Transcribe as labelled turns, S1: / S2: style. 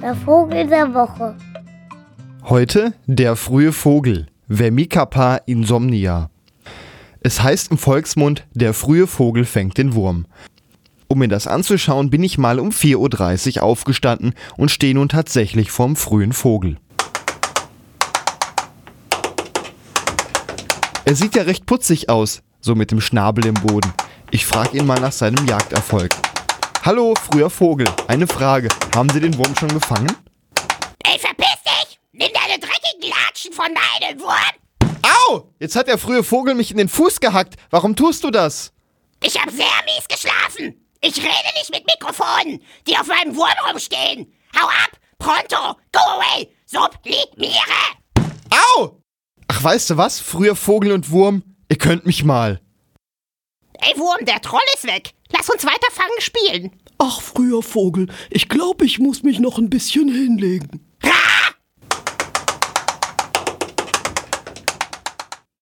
S1: Der Vogel der Woche.
S2: Heute der frühe Vogel, Vermicapa insomnia. Es heißt im Volksmund, der frühe Vogel fängt den Wurm. Um mir das anzuschauen, bin ich mal um 4.30 Uhr aufgestanden und stehe nun tatsächlich vorm frühen Vogel. Er sieht ja recht putzig aus, so mit dem Schnabel im Boden. Ich frage ihn mal nach seinem Jagderfolg. Hallo, früher Vogel. Eine Frage. Haben Sie den Wurm schon gefangen?
S3: Ey, verpiss dich! Nimm deine dreckigen Latschen von meinem Wurm!
S2: Au! Jetzt hat der frühe Vogel mich in den Fuß gehackt. Warum tust du das?
S3: Ich hab sehr mies geschlafen! Ich rede nicht mit Mikrofonen, die auf meinem Wurm rumstehen! Hau ab! Pronto! Go away! Sublimiere!
S2: Au! Ach, weißt du was? Früher Vogel und Wurm, ihr könnt mich mal.
S3: Ey, Wurm, der Troll ist weg! Lass uns weiter fangen spielen!
S4: Ach, früher Vogel, ich glaube, ich muss mich noch ein bisschen hinlegen.